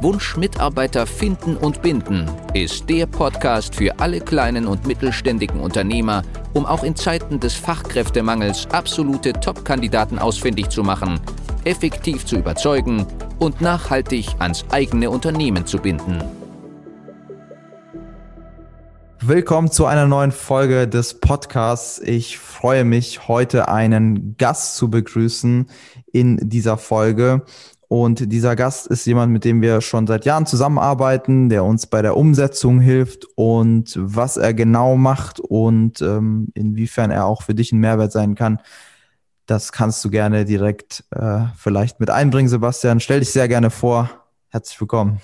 Wunsch Mitarbeiter finden und binden ist der Podcast für alle kleinen und mittelständigen Unternehmer, um auch in Zeiten des Fachkräftemangels absolute Top-Kandidaten ausfindig zu machen, effektiv zu überzeugen und nachhaltig ans eigene Unternehmen zu binden. Willkommen zu einer neuen Folge des Podcasts. Ich freue mich, heute einen Gast zu begrüßen in dieser Folge. Und dieser Gast ist jemand, mit dem wir schon seit Jahren zusammenarbeiten, der uns bei der Umsetzung hilft und was er genau macht und ähm, inwiefern er auch für dich ein Mehrwert sein kann. Das kannst du gerne direkt äh, vielleicht mit einbringen, Sebastian. Stell dich sehr gerne vor. Herzlich willkommen.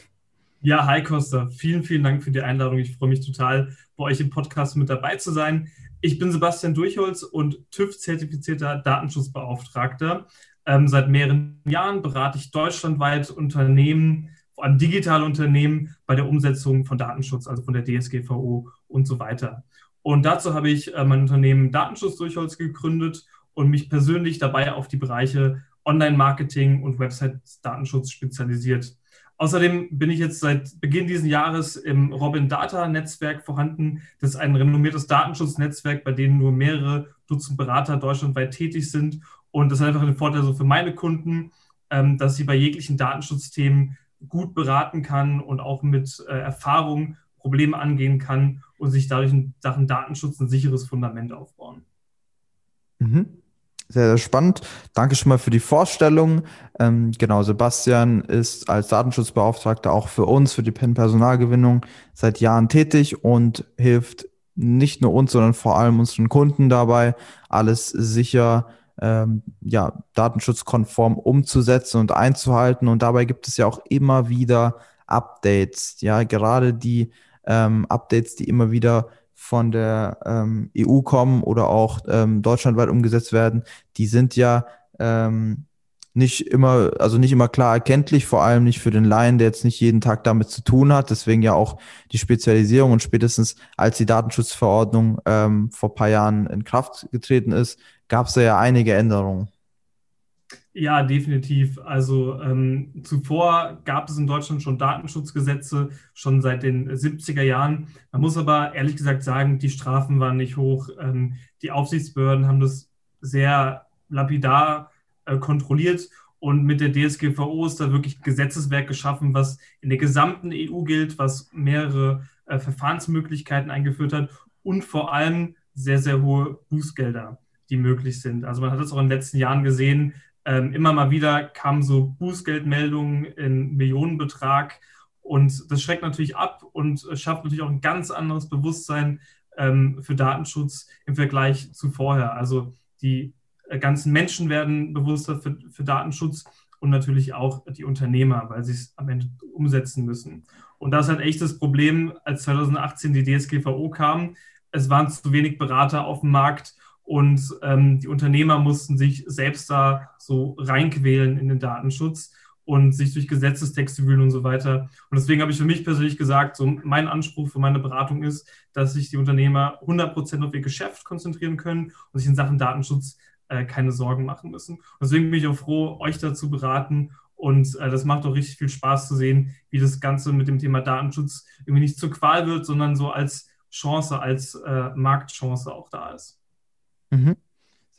Ja, hi Costa. Vielen, vielen Dank für die Einladung. Ich freue mich total, bei euch im Podcast mit dabei zu sein. Ich bin Sebastian Durchholz und TÜV-zertifizierter Datenschutzbeauftragter. Ähm, seit mehreren Jahren berate ich deutschlandweit Unternehmen, vor allem digitale Unternehmen, bei der Umsetzung von Datenschutz, also von der DSGVO und so weiter. Und dazu habe ich äh, mein Unternehmen Datenschutz Durchholz gegründet und mich persönlich dabei auf die Bereiche Online-Marketing und Website-Datenschutz spezialisiert. Außerdem bin ich jetzt seit Beginn dieses Jahres im Robin Data Netzwerk vorhanden. Das ist ein renommiertes Datenschutznetzwerk, bei dem nur mehrere Dutzend Berater deutschlandweit tätig sind. Und das hat einfach den Vorteil so für meine Kunden, ähm, dass sie bei jeglichen Datenschutzthemen gut beraten kann und auch mit äh, Erfahrung Probleme angehen kann und sich dadurch in Sachen Datenschutz ein sicheres Fundament aufbauen. Mhm. Sehr, sehr spannend. Danke schon mal für die Vorstellung. Ähm, genau, Sebastian ist als Datenschutzbeauftragter auch für uns, für die PEN-Personalgewinnung seit Jahren tätig und hilft nicht nur uns, sondern vor allem unseren Kunden dabei, alles sicher, ähm, ja, datenschutzkonform umzusetzen und einzuhalten. Und dabei gibt es ja auch immer wieder Updates. Ja, gerade die ähm, Updates, die immer wieder von der ähm, EU kommen oder auch ähm, deutschlandweit umgesetzt werden, die sind ja ähm, nicht immer, also nicht immer klar erkenntlich, vor allem nicht für den Laien, der jetzt nicht jeden Tag damit zu tun hat. Deswegen ja auch die Spezialisierung und spätestens als die Datenschutzverordnung ähm, vor paar Jahren in Kraft getreten ist, gab es ja einige Änderungen. Ja, definitiv. Also ähm, zuvor gab es in Deutschland schon Datenschutzgesetze, schon seit den 70er Jahren. Man muss aber ehrlich gesagt sagen, die Strafen waren nicht hoch. Ähm, die Aufsichtsbehörden haben das sehr lapidar äh, kontrolliert und mit der DSGVO ist da wirklich ein Gesetzeswerk geschaffen, was in der gesamten EU gilt, was mehrere äh, Verfahrensmöglichkeiten eingeführt hat und vor allem sehr, sehr hohe Bußgelder, die möglich sind. Also man hat es auch in den letzten Jahren gesehen, ähm, immer mal wieder kamen so Bußgeldmeldungen in Millionenbetrag und das schreckt natürlich ab und schafft natürlich auch ein ganz anderes Bewusstsein ähm, für Datenschutz im Vergleich zu vorher. Also die äh, ganzen Menschen werden bewusster für, für Datenschutz und natürlich auch die Unternehmer, weil sie es am Ende umsetzen müssen. Und das ist halt echt das Problem, als 2018 die DSGVO kam. Es waren zu wenig Berater auf dem Markt und ähm, die Unternehmer mussten sich selbst da so reinquälen in den Datenschutz und sich durch Gesetzestexte wühlen und so weiter. Und deswegen habe ich für mich persönlich gesagt, so mein Anspruch für meine Beratung ist, dass sich die Unternehmer 100% auf ihr Geschäft konzentrieren können und sich in Sachen Datenschutz äh, keine Sorgen machen müssen. Und deswegen bin ich auch froh, euch dazu beraten. Und äh, das macht auch richtig viel Spaß zu sehen, wie das Ganze mit dem Thema Datenschutz irgendwie nicht zur Qual wird, sondern so als Chance, als äh, Marktchance auch da ist. Mhm.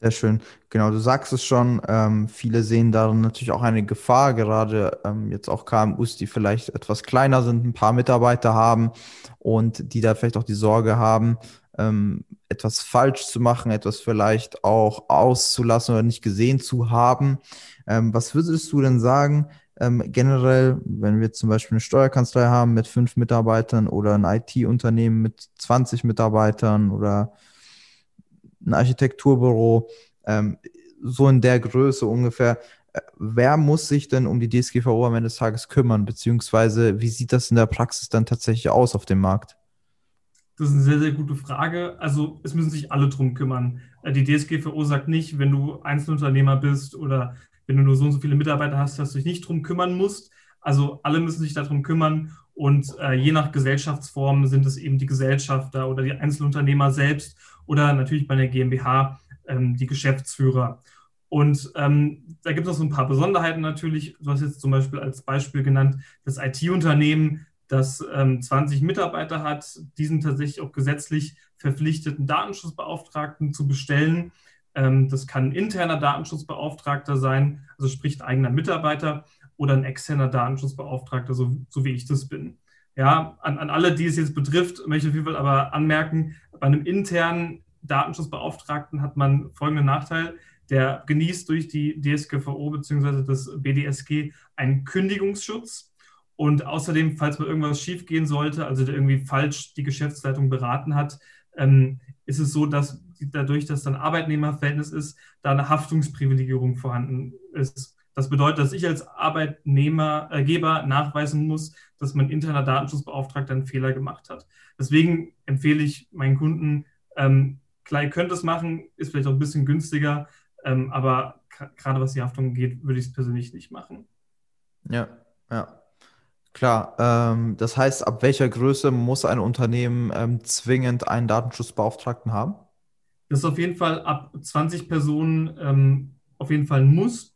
Sehr schön. Genau, du sagst es schon. Ähm, viele sehen darin natürlich auch eine Gefahr, gerade ähm, jetzt auch KMUs, die vielleicht etwas kleiner sind, ein paar Mitarbeiter haben und die da vielleicht auch die Sorge haben, ähm, etwas falsch zu machen, etwas vielleicht auch auszulassen oder nicht gesehen zu haben. Ähm, was würdest du denn sagen, ähm, generell, wenn wir zum Beispiel eine Steuerkanzlei haben mit fünf Mitarbeitern oder ein IT-Unternehmen mit 20 Mitarbeitern oder ein Architekturbüro, ähm, so in der Größe ungefähr. wer muss sich denn um die DSGVO am Ende des Tages kümmern, beziehungsweise wie sieht das in der Praxis dann tatsächlich aus auf dem Markt? Das ist eine sehr, sehr gute Frage. Also es müssen sich alle drum kümmern. Äh, die DSGVO sagt nicht, wenn du Einzelunternehmer bist oder wenn du nur so und so viele Mitarbeiter hast, dass du dich nicht drum kümmern musst. Also alle müssen sich darum kümmern und äh, je nach Gesellschaftsform sind es eben die Gesellschafter oder die Einzelunternehmer selbst oder natürlich bei der GmbH ähm, die Geschäftsführer. Und ähm, da gibt es noch so ein paar Besonderheiten natürlich. Du hast jetzt zum Beispiel als Beispiel genannt, das IT-Unternehmen, das ähm, 20 Mitarbeiter hat, diesen tatsächlich auch gesetzlich verpflichteten Datenschutzbeauftragten zu bestellen. Ähm, das kann ein interner Datenschutzbeauftragter sein, also sprich eigener Mitarbeiter oder ein externer Datenschutzbeauftragter, so, so wie ich das bin. Ja, an, an alle, die es jetzt betrifft, möchte ich auf jeden Fall aber anmerken, bei einem internen Datenschutzbeauftragten hat man folgenden Nachteil. Der genießt durch die DSGVO bzw. das BDSG einen Kündigungsschutz. Und außerdem, falls mal irgendwas schiefgehen sollte, also der irgendwie falsch die Geschäftsleitung beraten hat, ähm, ist es so, dass dadurch, dass dann Arbeitnehmerverhältnis ist, da eine Haftungsprivilegierung vorhanden ist. Das bedeutet, dass ich als Arbeitnehmergeber äh, nachweisen muss, dass mein interner Datenschutzbeauftragter einen Fehler gemacht hat. Deswegen empfehle ich meinen Kunden, ähm, klar, ihr könnt es machen, ist vielleicht auch ein bisschen günstiger, ähm, aber gerade was die Haftung geht, würde ich es persönlich nicht machen. Ja, ja. Klar, ähm, das heißt, ab welcher Größe muss ein Unternehmen ähm, zwingend einen Datenschutzbeauftragten haben? Das ist auf jeden Fall ab 20 Personen ähm, auf jeden Fall ein Muss.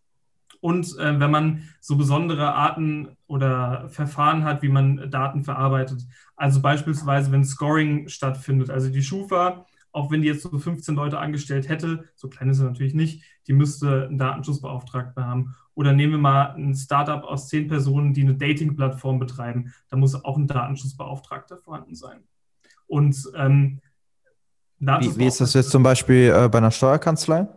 Und äh, wenn man so besondere Arten oder Verfahren hat, wie man Daten verarbeitet, also beispielsweise wenn Scoring stattfindet, also die Schufa, auch wenn die jetzt so 15 Leute angestellt hätte, so klein ist sie natürlich nicht, die müsste einen Datenschutzbeauftragten haben. Oder nehmen wir mal ein Startup aus zehn Personen, die eine Dating-Plattform betreiben, da muss auch ein Datenschutzbeauftragter vorhanden sein. Und ähm, wie, wie, ist das jetzt zum Beispiel äh, bei einer Steuerkanzlei?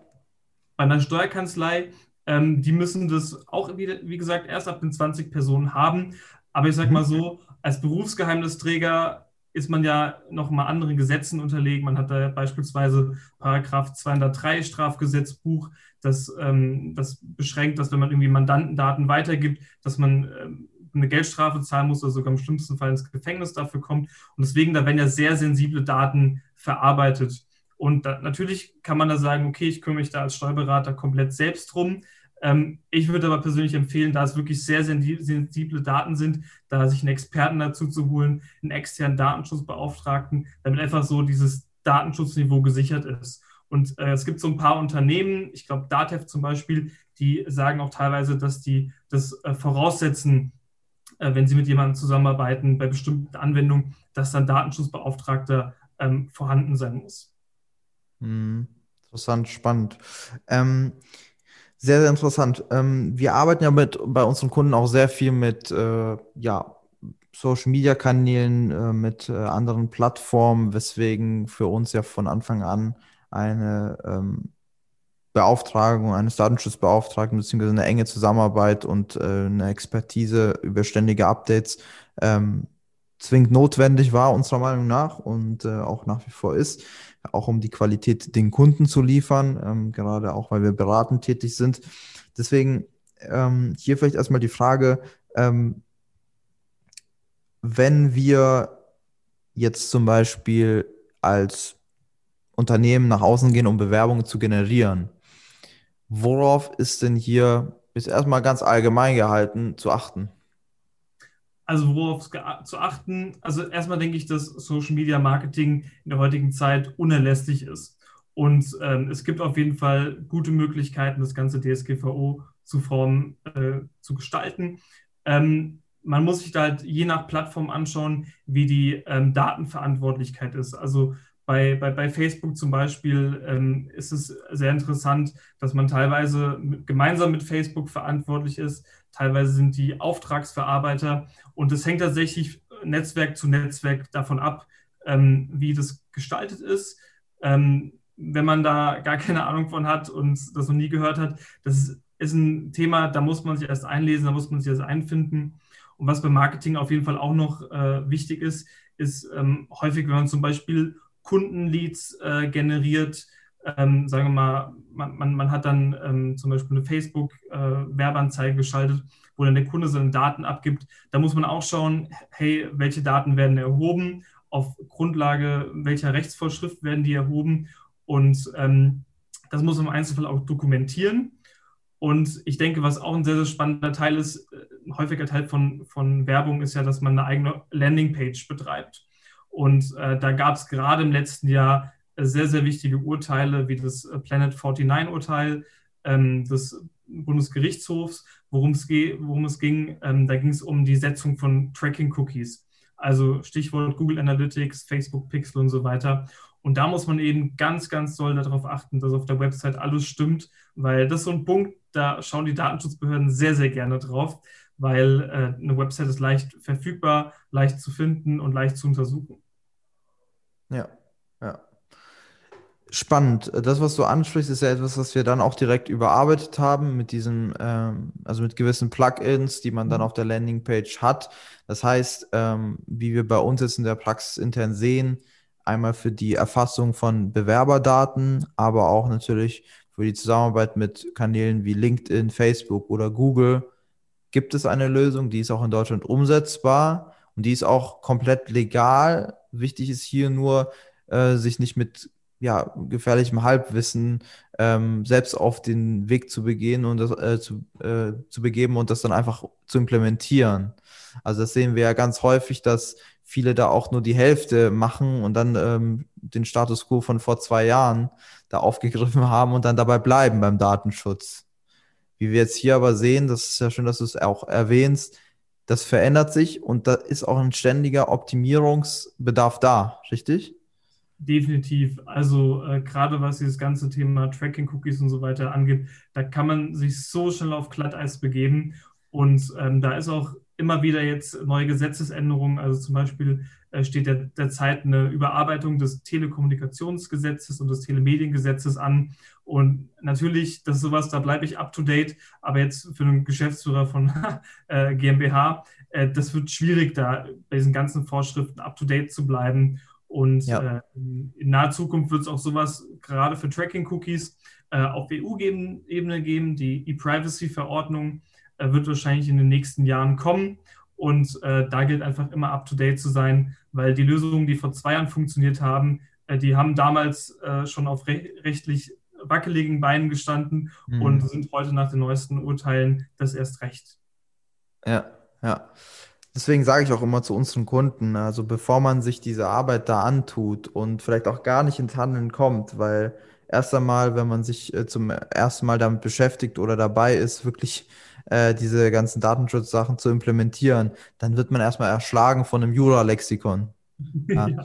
Bei einer Steuerkanzlei ähm, die müssen das auch, wie, wie, gesagt, erst ab den 20 Personen haben. Aber ich sage mal so, als Berufsgeheimnisträger ist man ja noch mal anderen Gesetzen unterlegen. Man hat da beispielsweise Paragraph 203 Strafgesetzbuch, das, ähm, das beschränkt, dass wenn man irgendwie Mandantendaten weitergibt, dass man ähm, eine Geldstrafe zahlen muss oder sogar im schlimmsten Fall ins Gefängnis dafür kommt. Und deswegen, da werden ja sehr sensible Daten verarbeitet. Und da, natürlich kann man da sagen, okay, ich kümmere mich da als Steuerberater komplett selbst drum. Ähm, ich würde aber persönlich empfehlen, da es wirklich sehr sensible Daten sind, da sich einen Experten dazu zu holen, einen externen Datenschutzbeauftragten, damit einfach so dieses Datenschutzniveau gesichert ist. Und äh, es gibt so ein paar Unternehmen, ich glaube Datev zum Beispiel, die sagen auch teilweise, dass die das äh, voraussetzen, äh, wenn sie mit jemandem zusammenarbeiten bei bestimmten Anwendungen, dass dann Datenschutzbeauftragter ähm, vorhanden sein muss. Mhm. Interessant, spannend. Ähm, sehr, sehr interessant. Ähm, wir arbeiten ja mit bei unseren Kunden auch sehr viel mit äh, ja, Social Media Kanälen, äh, mit äh, anderen Plattformen, weswegen für uns ja von Anfang an eine ähm, Beauftragung eines Datenschutzbeauftragten beziehungsweise eine enge Zusammenarbeit und äh, eine Expertise über ständige Updates ähm, zwingend notwendig war, unserer Meinung nach und äh, auch nach wie vor ist auch um die Qualität den Kunden zu liefern, ähm, gerade auch weil wir beratend tätig sind. Deswegen ähm, hier vielleicht erstmal die Frage, ähm, wenn wir jetzt zum Beispiel als Unternehmen nach außen gehen, um Bewerbungen zu generieren, worauf ist denn hier ist erstmal ganz allgemein gehalten zu achten? Also worauf zu achten, also erstmal denke ich, dass Social Media Marketing in der heutigen Zeit unerlässlich ist. Und ähm, es gibt auf jeden Fall gute Möglichkeiten, das ganze DSGVO zu formen, äh, zu gestalten. Ähm, man muss sich da halt je nach Plattform anschauen, wie die ähm, Datenverantwortlichkeit ist. Also bei, bei, bei Facebook zum Beispiel ähm, ist es sehr interessant, dass man teilweise mit, gemeinsam mit Facebook verantwortlich ist. Teilweise sind die Auftragsverarbeiter und es hängt tatsächlich Netzwerk zu Netzwerk davon ab, ähm, wie das gestaltet ist. Ähm, wenn man da gar keine Ahnung von hat und das noch nie gehört hat, das ist ein Thema, da muss man sich erst einlesen, da muss man sich erst einfinden. Und was beim Marketing auf jeden Fall auch noch äh, wichtig ist, ist ähm, häufig, wenn man zum Beispiel Kundenleads äh, generiert, ähm, sagen wir mal, man, man, man hat dann ähm, zum Beispiel eine Facebook-Werbeanzeige äh, geschaltet, wo dann der Kunde seine Daten abgibt. Da muss man auch schauen, hey, welche Daten werden erhoben, auf Grundlage welcher Rechtsvorschrift werden die erhoben und ähm, das muss man im Einzelfall auch dokumentieren. Und ich denke, was auch ein sehr, sehr spannender Teil ist, äh, ein häufiger Teil von, von Werbung ist ja, dass man eine eigene Landingpage betreibt. Und äh, da gab es gerade im letzten Jahr sehr, sehr wichtige Urteile, wie das äh, Planet 49-Urteil ähm, des Bundesgerichtshofs, worum es, worum es ging. Ähm, da ging es um die Setzung von Tracking-Cookies. Also Stichwort Google Analytics, Facebook Pixel und so weiter. Und da muss man eben ganz, ganz doll darauf achten, dass auf der Website alles stimmt, weil das ist so ein Punkt, da schauen die Datenschutzbehörden sehr, sehr gerne drauf, weil äh, eine Website ist leicht verfügbar, leicht zu finden und leicht zu untersuchen. Ja, ja. Spannend. Das, was du ansprichst, ist ja etwas, was wir dann auch direkt überarbeitet haben mit diesem, ähm, also mit gewissen Plugins, die man dann mhm. auf der Landingpage hat. Das heißt, ähm, wie wir bei uns jetzt in der Praxis intern sehen, einmal für die Erfassung von Bewerberdaten, aber auch natürlich für die Zusammenarbeit mit Kanälen wie LinkedIn, Facebook oder Google gibt es eine Lösung, die ist auch in Deutschland umsetzbar und die ist auch komplett legal. Wichtig ist hier nur, äh, sich nicht mit ja, gefährlichem Halbwissen ähm, selbst auf den Weg zu begehen und das äh, zu, äh, zu begeben und das dann einfach zu implementieren. Also das sehen wir ja ganz häufig, dass viele da auch nur die Hälfte machen und dann ähm, den Status quo von vor zwei Jahren da aufgegriffen haben und dann dabei bleiben beim Datenschutz. Wie wir jetzt hier aber sehen, das ist ja schön, dass du es auch erwähnst, das verändert sich und da ist auch ein ständiger Optimierungsbedarf da, richtig? Definitiv. Also äh, gerade was dieses ganze Thema Tracking-Cookies und so weiter angeht, da kann man sich so schnell auf Glatteis begeben. Und ähm, da ist auch immer wieder jetzt neue Gesetzesänderungen. Also zum Beispiel äh, steht der, derzeit eine Überarbeitung des Telekommunikationsgesetzes und des Telemediengesetzes an. Und natürlich, das ist sowas, da bleibe ich up to date. Aber jetzt für einen Geschäftsführer von äh, GmbH, äh, das wird schwierig, da bei diesen ganzen Vorschriften up to date zu bleiben. Und ja. äh, in naher Zukunft wird es auch sowas gerade für Tracking-Cookies äh, auf EU-Ebene geben. Die E-Privacy-Verordnung wird wahrscheinlich in den nächsten Jahren kommen. Und äh, da gilt einfach immer up-to-date zu sein, weil die Lösungen, die vor zwei Jahren funktioniert haben, äh, die haben damals äh, schon auf re rechtlich wackeligen Beinen gestanden mhm. und sind heute nach den neuesten Urteilen das erst recht. Ja, ja. Deswegen sage ich auch immer zu unseren Kunden, also bevor man sich diese Arbeit da antut und vielleicht auch gar nicht ins Handeln kommt, weil erst einmal, wenn man sich äh, zum ersten Mal damit beschäftigt oder dabei ist, wirklich äh, diese ganzen Datenschutzsachen zu implementieren, dann wird man erstmal erschlagen von einem Jura-Lexikon. Ja. ja.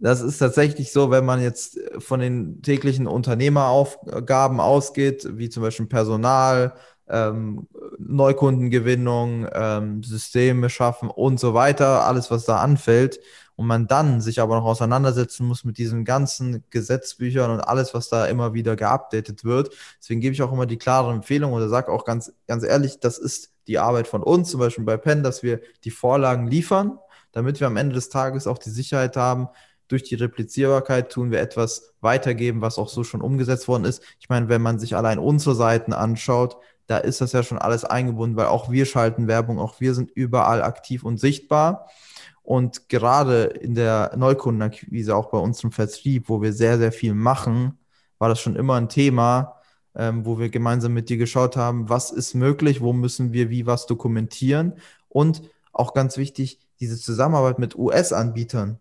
Das ist tatsächlich so, wenn man jetzt von den täglichen Unternehmeraufgaben ausgeht, wie zum Beispiel Personal, ähm, Neukundengewinnung, ähm, Systeme schaffen und so weiter, alles, was da anfällt. Und man dann sich aber noch auseinandersetzen muss mit diesen ganzen Gesetzbüchern und alles, was da immer wieder geupdatet wird. Deswegen gebe ich auch immer die klare Empfehlung oder sage auch ganz, ganz ehrlich, das ist die Arbeit von uns, zum Beispiel bei Penn, dass wir die Vorlagen liefern, damit wir am Ende des Tages auch die Sicherheit haben, durch die Replizierbarkeit tun wir etwas weitergeben, was auch so schon umgesetzt worden ist. Ich meine, wenn man sich allein unsere Seiten anschaut, da ist das ja schon alles eingebunden, weil auch wir schalten Werbung, auch wir sind überall aktiv und sichtbar. Und gerade in der Neukundenakquise, auch bei uns im Vertrieb, wo wir sehr, sehr viel machen, war das schon immer ein Thema, ähm, wo wir gemeinsam mit dir geschaut haben, was ist möglich, wo müssen wir wie was dokumentieren und auch ganz wichtig, diese Zusammenarbeit mit US-Anbietern.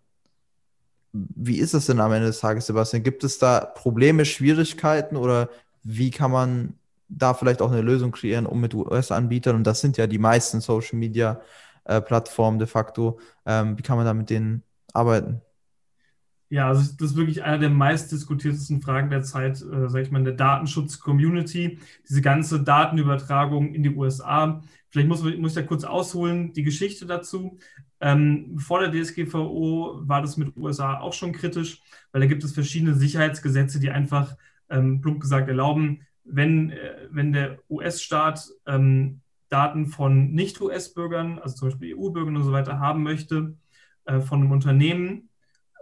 Wie ist das denn am Ende des Tages, Sebastian? Gibt es da Probleme, Schwierigkeiten oder wie kann man da vielleicht auch eine Lösung kreieren, um mit US-Anbietern, und das sind ja die meisten Social-Media-Plattformen de facto, ähm, wie kann man da mit denen arbeiten? Ja, also das ist wirklich einer der meistdiskutiertesten Fragen der Zeit, äh, sage ich mal, in der Datenschutz-Community. Diese ganze Datenübertragung in die USA. Vielleicht muss, muss ich da kurz ausholen, die Geschichte dazu. Ähm, vor der DSGVO war das mit USA auch schon kritisch, weil da gibt es verschiedene Sicherheitsgesetze, die einfach, ähm, plump gesagt, erlauben, wenn, äh, wenn der US-Staat ähm, Daten von Nicht-US-Bürgern, also zum Beispiel EU-Bürgern und so weiter, haben möchte, äh, von einem Unternehmen,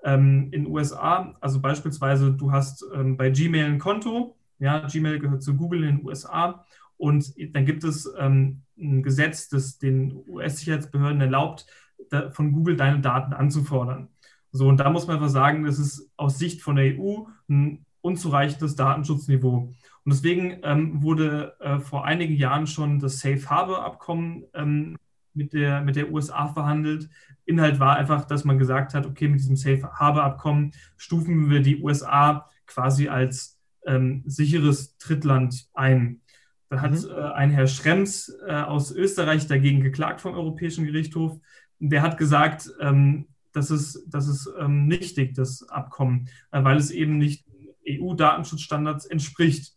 ähm, in den USA. Also beispielsweise, du hast ähm, bei Gmail ein Konto. Ja, Gmail gehört zu Google in den USA. Und dann gibt es ähm, ein Gesetz, das den US-Sicherheitsbehörden erlaubt, da, von Google deine Daten anzufordern. So, und da muss man einfach sagen, das ist aus Sicht von der EU ein unzureichendes Datenschutzniveau. Und deswegen ähm, wurde äh, vor einigen Jahren schon das Safe Harbor Abkommen ähm, mit, der, mit der USA verhandelt. Inhalt war einfach, dass man gesagt hat, okay, mit diesem Safe Harbor Abkommen stufen wir die USA quasi als ähm, sicheres Drittland ein. Da hat mhm. äh, ein Herr Schrems äh, aus Österreich dagegen geklagt vom Europäischen Gerichtshof. Der hat gesagt, das ist, das ist nichtig, das Abkommen, äh, weil es eben nicht EU-Datenschutzstandards entspricht.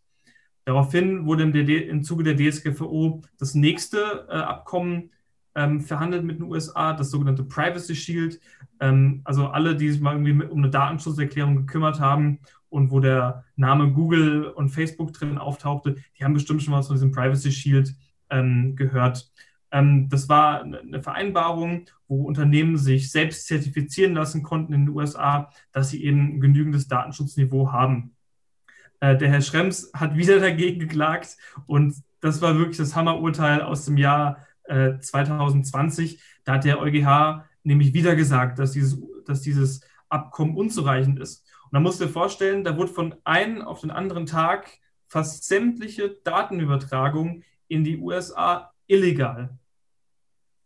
Daraufhin wurde im, DD, im Zuge der DSGVO das nächste äh, Abkommen ähm, verhandelt mit den USA, das sogenannte Privacy Shield. Ähm, also alle, die sich mal irgendwie um eine Datenschutzerklärung gekümmert haben und wo der Name Google und Facebook drin auftauchte, die haben bestimmt schon was von diesem Privacy Shield ähm, gehört. Ähm, das war eine Vereinbarung, wo Unternehmen sich selbst zertifizieren lassen konnten in den USA, dass sie eben genügendes Datenschutzniveau haben. Äh, der Herr Schrems hat wieder dagegen geklagt und das war wirklich das Hammerurteil aus dem Jahr 2020. Äh, da hat der EuGH nämlich wieder gesagt, dass dieses, dass dieses Abkommen unzureichend ist. Und da musst du dir vorstellen, da wurde von einem auf den anderen Tag fast sämtliche Datenübertragung in die USA illegal.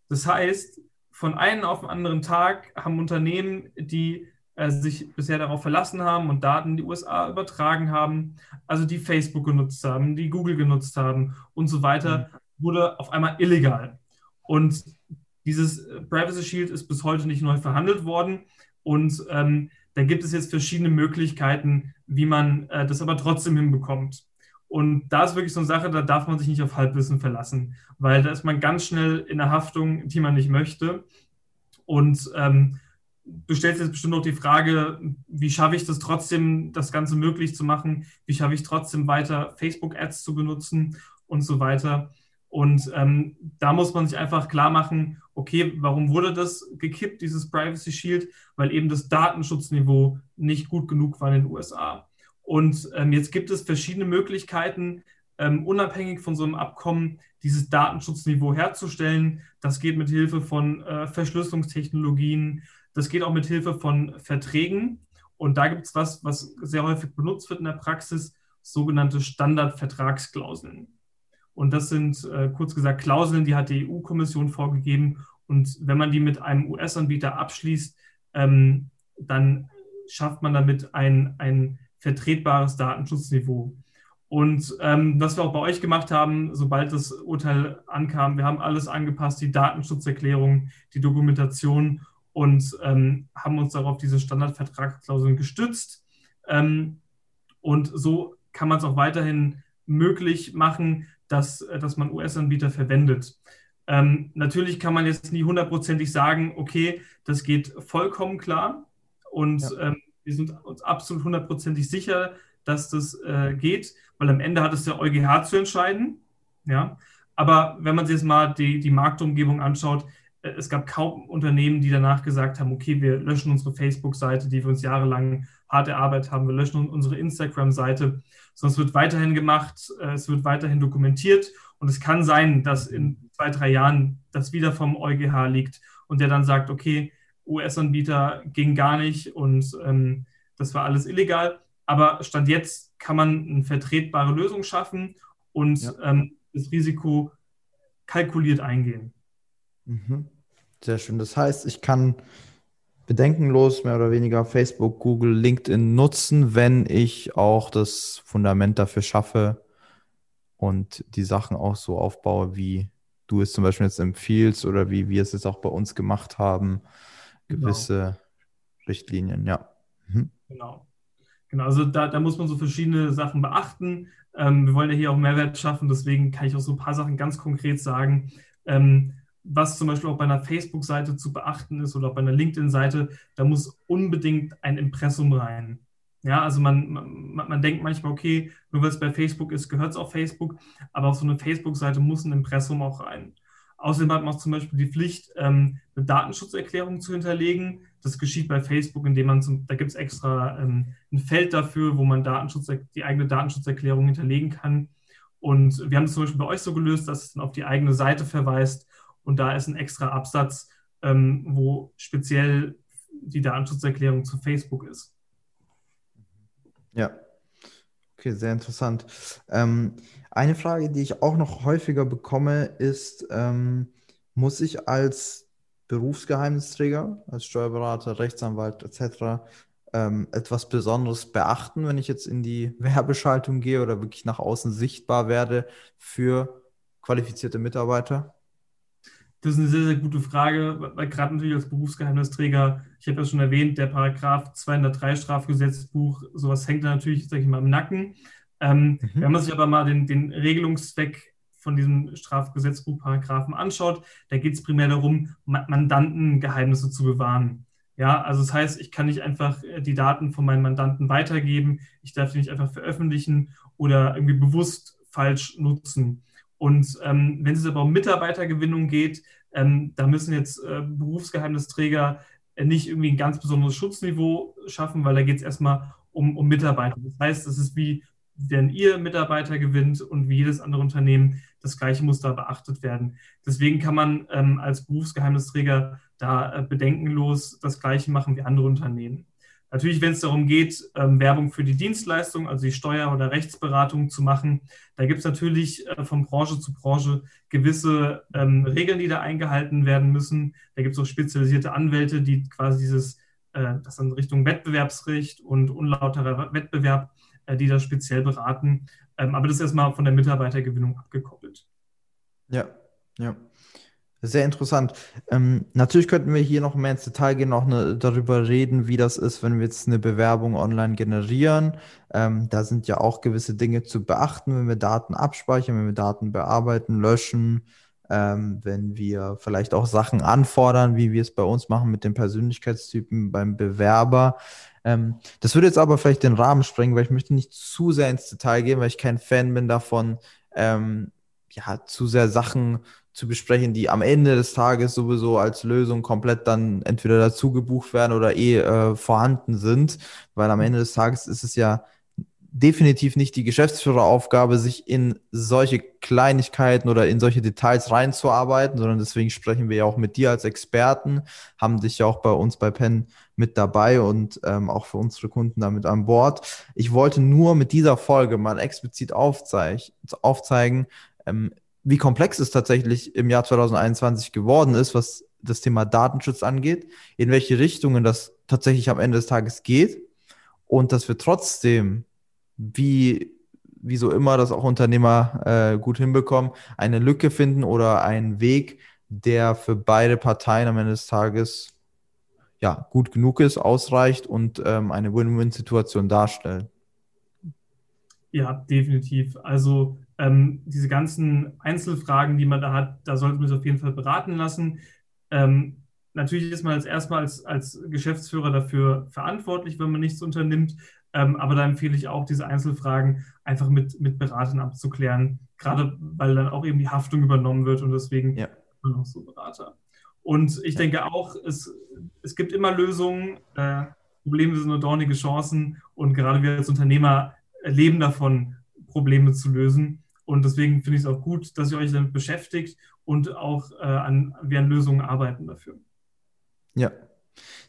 Das heißt, von einem auf den anderen Tag haben Unternehmen, die äh, sich bisher darauf verlassen haben und Daten in die USA übertragen haben, also die Facebook genutzt haben, die Google genutzt haben und so weiter, mhm. wurde auf einmal illegal. Und dieses äh, Privacy Shield ist bis heute nicht neu verhandelt worden. Und ähm, da gibt es jetzt verschiedene Möglichkeiten, wie man äh, das aber trotzdem hinbekommt. Und da ist wirklich so eine Sache, da darf man sich nicht auf Halbwissen verlassen, weil da ist man ganz schnell in einer Haftung, die man nicht möchte. Und ähm, du stellst jetzt bestimmt noch die Frage, wie schaffe ich das trotzdem, das Ganze möglich zu machen? Wie schaffe ich trotzdem weiter Facebook-Ads zu benutzen und so weiter? Und ähm, da muss man sich einfach klar machen, okay, warum wurde das gekippt, dieses Privacy Shield? Weil eben das Datenschutzniveau nicht gut genug war in den USA. Und ähm, jetzt gibt es verschiedene Möglichkeiten, ähm, unabhängig von so einem Abkommen dieses Datenschutzniveau herzustellen. Das geht mit Hilfe von äh, Verschlüsselungstechnologien, das geht auch mit Hilfe von Verträgen. Und da gibt es was, was sehr häufig benutzt wird in der Praxis, sogenannte Standardvertragsklauseln. Und das sind äh, kurz gesagt Klauseln, die hat die EU-Kommission vorgegeben. Und wenn man die mit einem US-Anbieter abschließt, ähm, dann schafft man damit ein, ein vertretbares Datenschutzniveau. Und ähm, was wir auch bei euch gemacht haben, sobald das Urteil ankam, wir haben alles angepasst, die Datenschutzerklärung, die Dokumentation und ähm, haben uns darauf diese Standardvertragsklauseln gestützt. Ähm, und so kann man es auch weiterhin möglich machen, dass, dass man US-Anbieter verwendet. Ähm, natürlich kann man jetzt nie hundertprozentig sagen, okay, das geht vollkommen klar. Und ja. ähm, wir sind uns absolut hundertprozentig sicher, dass das äh, geht, weil am Ende hat es der EuGH zu entscheiden. Ja, aber wenn man sich jetzt mal die, die Marktumgebung anschaut, äh, es gab kaum Unternehmen, die danach gesagt haben, okay, wir löschen unsere Facebook-Seite, die wir uns jahrelang hart erarbeitet haben, wir löschen unsere Instagram-Seite, sondern es wird weiterhin gemacht, äh, es wird weiterhin dokumentiert und es kann sein, dass in zwei, drei Jahren das wieder vom EuGH liegt und der dann sagt, okay, US-Anbieter ging gar nicht und ähm, das war alles illegal. Aber Stand jetzt kann man eine vertretbare Lösung schaffen und ja. ähm, das Risiko kalkuliert eingehen. Mhm. Sehr schön. Das heißt, ich kann bedenkenlos mehr oder weniger Facebook, Google, LinkedIn nutzen, wenn ich auch das Fundament dafür schaffe und die Sachen auch so aufbaue, wie du es zum Beispiel jetzt empfiehlst oder wie wir es jetzt auch bei uns gemacht haben gewisse genau. Richtlinien, ja. Mhm. Genau. Genau, also da, da muss man so verschiedene Sachen beachten. Ähm, wir wollen ja hier auch Mehrwert schaffen, deswegen kann ich auch so ein paar Sachen ganz konkret sagen. Ähm, was zum Beispiel auch bei einer Facebook-Seite zu beachten ist oder bei einer LinkedIn-Seite, da muss unbedingt ein Impressum rein. Ja, also man, man, man denkt manchmal, okay, nur weil es bei Facebook ist, gehört es auf Facebook, aber auf so eine Facebook-Seite muss ein Impressum auch rein. Außerdem hat man auch zum Beispiel die Pflicht, ähm, eine Datenschutzerklärung zu hinterlegen. Das geschieht bei Facebook, indem man zum, da gibt es extra ähm, ein Feld dafür, wo man Datenschutz, die eigene Datenschutzerklärung hinterlegen kann. Und wir haben es zum Beispiel bei euch so gelöst, dass es dann auf die eigene Seite verweist und da ist ein extra Absatz, ähm, wo speziell die Datenschutzerklärung zu Facebook ist. Ja, okay, sehr interessant. Ähm, eine Frage, die ich auch noch häufiger bekomme, ist, ähm, muss ich als Berufsgeheimnisträger, als Steuerberater, Rechtsanwalt etc. Ähm, etwas Besonderes beachten, wenn ich jetzt in die Werbeschaltung gehe oder wirklich nach außen sichtbar werde für qualifizierte Mitarbeiter? Das ist eine sehr, sehr gute Frage, weil gerade natürlich als Berufsgeheimnisträger, ich habe ja schon erwähnt, der Paragraph 203 Strafgesetzbuch, sowas hängt da natürlich, sage ich mal, im Nacken. Ähm, mhm. Wenn man sich aber mal den, den Regelungszweck von diesem Strafgesetzbuchparagraphen anschaut, da geht es primär darum, Mandantengeheimnisse zu bewahren. Ja, also das heißt, ich kann nicht einfach äh, die Daten von meinen Mandanten weitergeben, ich darf die nicht einfach veröffentlichen oder irgendwie bewusst falsch nutzen. Und ähm, wenn es aber um Mitarbeitergewinnung geht, ähm, da müssen jetzt äh, Berufsgeheimnisträger äh, nicht irgendwie ein ganz besonderes Schutzniveau schaffen, weil da geht es erstmal um, um Mitarbeiter. Das heißt, es ist wie, wenn ihr Mitarbeiter gewinnt und wie jedes andere Unternehmen, das gleiche muss da beachtet werden. Deswegen kann man ähm, als Berufsgeheimnisträger da äh, bedenkenlos das gleiche machen wie andere Unternehmen. Natürlich, wenn es darum geht, ähm, Werbung für die Dienstleistung, also die Steuer- oder Rechtsberatung zu machen, da gibt es natürlich äh, von Branche zu Branche gewisse ähm, Regeln, die da eingehalten werden müssen. Da gibt es auch spezialisierte Anwälte, die quasi dieses, äh, das dann Richtung Wettbewerbsrecht und unlauterer Wettbewerb, äh, die da speziell beraten. Ähm, aber das ist erstmal von der Mitarbeitergewinnung abgekoppelt. Ja, ja. Sehr interessant. Ähm, natürlich könnten wir hier noch mehr ins Detail gehen, auch ne, darüber reden, wie das ist, wenn wir jetzt eine Bewerbung online generieren. Ähm, da sind ja auch gewisse Dinge zu beachten, wenn wir Daten abspeichern, wenn wir Daten bearbeiten, löschen, ähm, wenn wir vielleicht auch Sachen anfordern, wie wir es bei uns machen mit den Persönlichkeitstypen beim Bewerber. Ähm, das würde jetzt aber vielleicht den Rahmen sprengen, weil ich möchte nicht zu sehr ins Detail gehen, weil ich kein Fan bin davon, ähm, ja, zu sehr Sachen zu besprechen, die am Ende des Tages sowieso als Lösung komplett dann entweder dazu gebucht werden oder eh äh, vorhanden sind, weil am Ende des Tages ist es ja definitiv nicht die Geschäftsführeraufgabe, sich in solche Kleinigkeiten oder in solche Details reinzuarbeiten, sondern deswegen sprechen wir ja auch mit dir als Experten, haben dich ja auch bei uns bei Penn mit dabei und ähm, auch für unsere Kunden damit an Bord. Ich wollte nur mit dieser Folge mal explizit aufzeig aufzeigen, ähm, wie komplex es tatsächlich im Jahr 2021 geworden ist, was das Thema Datenschutz angeht, in welche Richtungen das tatsächlich am Ende des Tages geht und dass wir trotzdem, wie, wie so immer das auch Unternehmer äh, gut hinbekommen, eine Lücke finden oder einen Weg, der für beide Parteien am Ende des Tages ja, gut genug ist, ausreicht und ähm, eine Win-Win-Situation darstellt. Ja, definitiv. Also ähm, diese ganzen Einzelfragen, die man da hat, da sollte man sich auf jeden Fall beraten lassen. Ähm, natürlich ist man als erstmal als, als Geschäftsführer dafür verantwortlich, wenn man nichts unternimmt. Ähm, aber da empfehle ich auch, diese Einzelfragen einfach mit, mit Beratern abzuklären, gerade weil dann auch eben die Haftung übernommen wird und deswegen ja. man auch so Berater. Und ich denke auch, es, es gibt immer Lösungen. Äh, Probleme sind nur dornige Chancen und gerade wir als Unternehmer leben davon, Probleme zu lösen. Und deswegen finde ich es auch gut, dass ihr euch damit beschäftigt und auch äh, an, wir an Lösungen arbeiten dafür. Ja,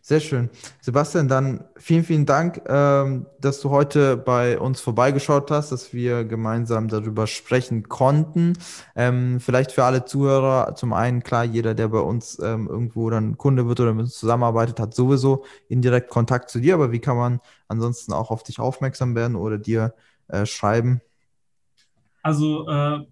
sehr schön. Sebastian, dann vielen, vielen Dank, ähm, dass du heute bei uns vorbeigeschaut hast, dass wir gemeinsam darüber sprechen konnten. Ähm, vielleicht für alle Zuhörer, zum einen klar, jeder, der bei uns ähm, irgendwo dann Kunde wird oder mit uns zusammenarbeitet, hat sowieso indirekt Kontakt zu dir, aber wie kann man ansonsten auch auf dich aufmerksam werden oder dir äh, schreiben? Also äh,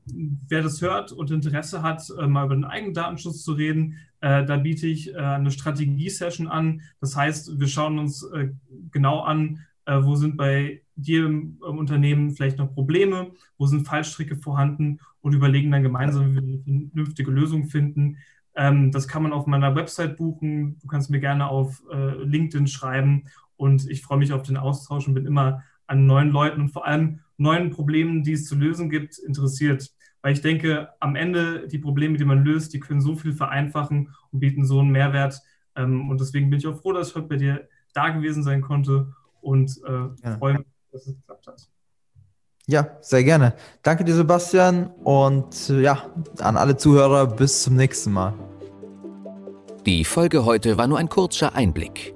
wer das hört und Interesse hat, äh, mal über den eigenen Datenschutz zu reden, äh, da biete ich äh, eine Strategie-Session an. Das heißt, wir schauen uns äh, genau an, äh, wo sind bei dir im, im, Unternehmen vielleicht noch Probleme, wo sind Fallstricke vorhanden und überlegen dann gemeinsam, wie wir eine vernünftige Lösung finden. Ähm, das kann man auf meiner Website buchen. Du kannst mir gerne auf LinkedIn schreiben und ich freue mich auf den Austausch und bin immer an neuen Leuten und vor allem neuen Problemen, die es zu lösen gibt, interessiert. weil ich denke, am Ende die Probleme, die man löst, die können so viel vereinfachen und bieten so einen Mehrwert. Ähm, und deswegen bin ich auch froh, dass ich heute bei dir da gewesen sein konnte und äh, ja. freue mich, dass es geklappt hat. Ja, sehr gerne. Danke dir, Sebastian. Und äh, ja, an alle Zuhörer, bis zum nächsten Mal. Die Folge heute war nur ein kurzer Einblick.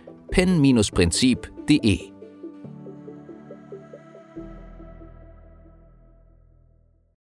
pen-prinzip.de